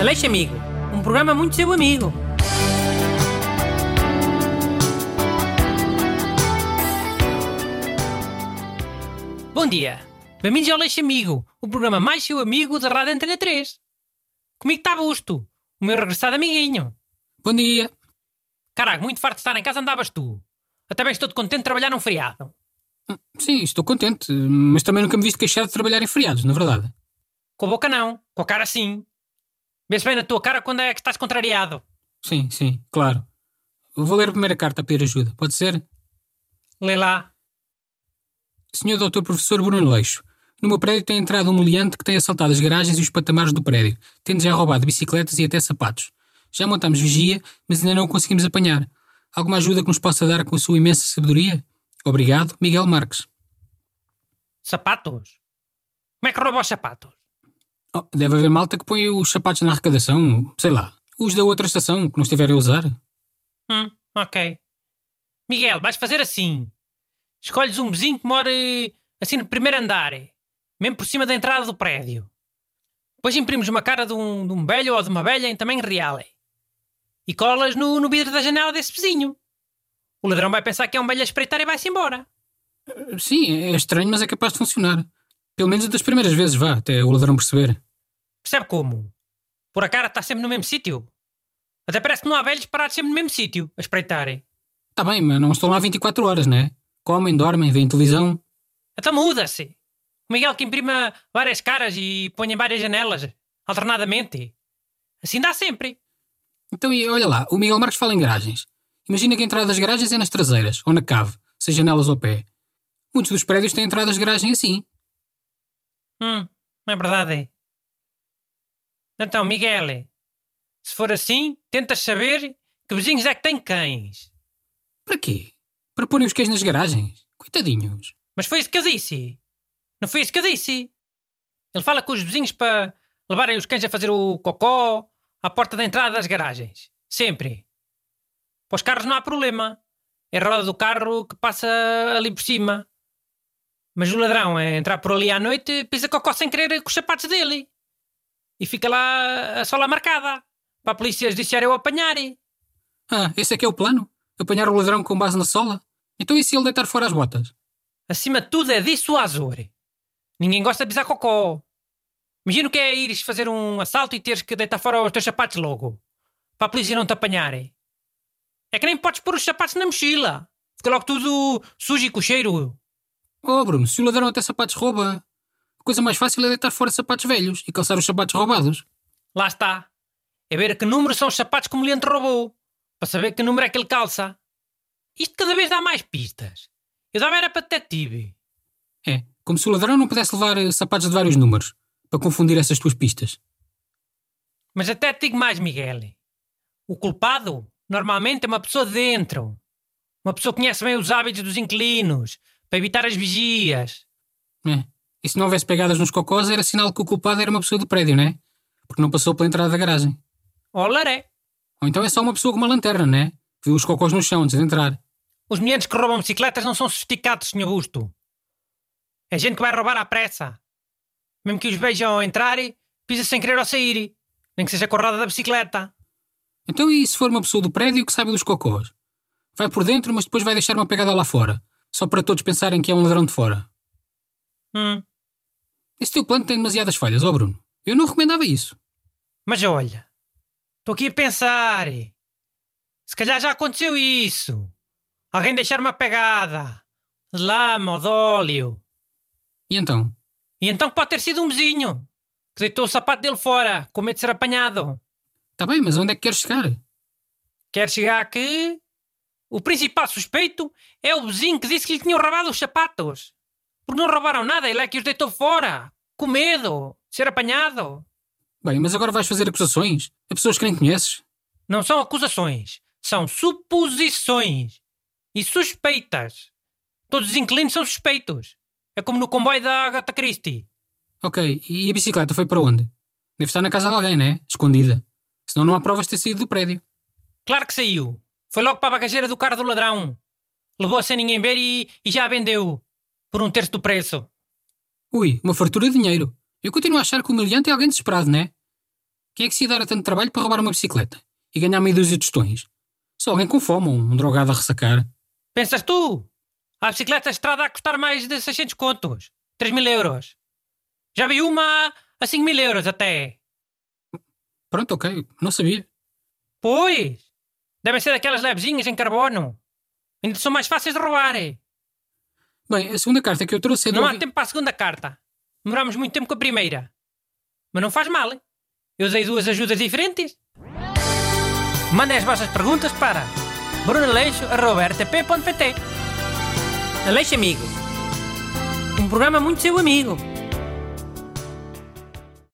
Aleixo Amigo, um programa muito seu amigo. Bom dia, bem-vindos ao Aleixo Amigo, o programa mais seu amigo da Rádio Antena 3. Comigo está Busto, o meu regressado amiguinho. Bom dia. Caraca, muito farto de estar em casa andavas tu. Até bem estou contente de trabalhar num feriado. Sim, estou contente, mas também nunca me viste queixar de trabalhar em feriados, na verdade. Com a boca não, com a cara sim. Vê-se bem na tua cara quando é que estás contrariado. Sim, sim, claro. Vou ler a primeira carta a pedir ajuda, pode ser? Lê lá. Senhor Doutor Professor Bruno Leixo, no meu prédio tem entrado um meliante que tem assaltado as garagens e os patamares do prédio, tendo já roubado bicicletas e até sapatos. Já montamos vigia, mas ainda não o conseguimos apanhar. Alguma ajuda que nos possa dar com a sua imensa sabedoria? Obrigado, Miguel Marques. Sapatos? Como é que rouba os sapatos? Oh, deve haver malta que põe os sapatos na arrecadação, sei lá, os da outra estação que não estiverem a usar. Hum, ok. Miguel, vais fazer assim. Escolhes um vizinho que mora assim no primeiro andar, mesmo por cima da entrada do prédio. Depois imprimes uma cara de um, de um velho ou de uma velha em tamanho real e colas no, no vidro da janela desse vizinho. O ladrão vai pensar que é um velho a espreitar e vai-se embora. Sim, é estranho, mas é capaz de funcionar. Pelo menos das primeiras vezes, vá, até o ladrão perceber. Percebe como? Por a cara está sempre no mesmo sítio. Até parece que não há velhos parados sempre no mesmo sítio, a espreitarem. Está bem, mas não estão lá 24 horas, não é? Comem, dormem, veem televisão. Então muda-se. O Miguel que imprima várias caras e põe em várias janelas, alternadamente. Assim dá sempre. Então, e olha lá, o Miguel Marques fala em garagens. Imagina que a entrada das garagens é nas traseiras, ou na cave, sem janelas ao pé. Muitos dos prédios têm entradas de garagem assim. Hum, é verdade. Então, Miguel, se for assim, tentas saber que vizinhos é que têm cães. Para quê? Para porem os cães nas garagens? Coitadinhos. Mas foi isso que eu disse. Não foi isso que eu disse. Ele fala com os vizinhos para levarem os cães a fazer o cocó à porta da entrada das garagens. Sempre. Para os carros não há problema. É a roda do carro que passa ali por cima. Mas o ladrão é entrar por ali à noite, pisa cocó sem querer com os sapatos dele. E fica lá a sola marcada. Para a polícia judiciária o apanharem. Ah, esse é que é o plano? Apanhar o ladrão com base na sola? Então e se ele deitar fora as botas? Acima de tudo é disso o azor. Ninguém gosta de pisar cocó. Imagina o que é ires fazer um assalto e teres que deitar fora os teus sapatos logo. Para a polícia não te apanharem. É que nem podes pôr os sapatos na mochila. Fica logo tudo sujo e com cheiro. Oh, Bruno, se o ladrão até sapatos rouba, a coisa mais fácil é deitar fora sapatos velhos e calçar os sapatos roubados. Lá está. É ver a que número são os sapatos que o cliente roubou. Para saber que número é que ele calça. Isto cada vez dá mais pistas. Eu dava era para detetive. É, como se o ladrão não pudesse levar eh, sapatos de vários números para confundir essas tuas pistas. Mas até te digo mais, Miguel. O culpado normalmente é uma pessoa de dentro. Uma pessoa que conhece bem os hábitos dos inquilinos, para evitar as vigias. É. E se não houvesse pegadas nos cocós, era sinal que o culpado era uma pessoa do prédio, não é? Porque não passou pela entrada da garagem. Ou laré. Ou então é só uma pessoa com uma lanterna, não é? Que viu os cocós no chão antes de entrar. Os meninos que roubam bicicletas não são sofisticados, Sr. Busto. É gente que vai roubar à pressa. Mesmo que os vejam ao entrar, pisa sem querer ao sair. Nem que seja com a roda da bicicleta. Então e se for uma pessoa do prédio que saiba dos cocós? Vai por dentro, mas depois vai deixar uma pegada lá fora. Só para todos pensarem que é um ladrão de fora. Hum. Esse teu plano tem demasiadas falhas, ó Bruno. Eu não recomendava isso. Mas olha, estou aqui a pensar. Se calhar já aconteceu isso. Alguém deixar uma pegada de lama ou de óleo. E então? E então pode ter sido um vizinho que deitou o sapato dele fora, com medo de ser apanhado. Tá bem, mas onde é que queres chegar? Quer chegar que o principal suspeito é o vizinho que disse que lhe tinham roubado os sapatos. Porque não roubaram nada, ele é que os deitou fora, com medo de ser apanhado. Bem, mas agora vais fazer acusações a pessoas que nem conheces. Não são acusações, são suposições e suspeitas. Todos os inquilinos são suspeitos. É como no comboio da Agatha Christie. Ok, e a bicicleta foi para onde? Deve estar na casa de alguém, né? Escondida. Senão não há provas de ter saído do prédio. Claro que saiu. Foi logo para a bagageira do carro do ladrão. Levou sem ninguém ver e, e já a vendeu. Por um terço do preço. Ui, uma fartura de dinheiro. Eu continuo a achar que o humilhante é alguém desesperado, né? Quem é que se ia dar a tanto trabalho para roubar uma bicicleta e ganhar meia dúzia de tostões? Só alguém com fome ou um drogado a ressacar. Pensas tu? A bicicleta estrada a custar mais de 600 contos. 3 mil euros. Já vi uma a 5 mil euros até. Pronto, ok, não sabia. Pois! Devem ser daquelas levezinhas em carbono. Ainda são mais fáceis de roubar. Bem, a segunda carta que eu trouxe é. Não há tempo para a segunda carta. Demorámos muito tempo com a primeira. Mas não faz mal. hein? Eu dei duas ajudas diferentes. Mandem as vossas perguntas para brunaleixo.rtp.pt Aleixo Amigo. Um programa muito seu amigo.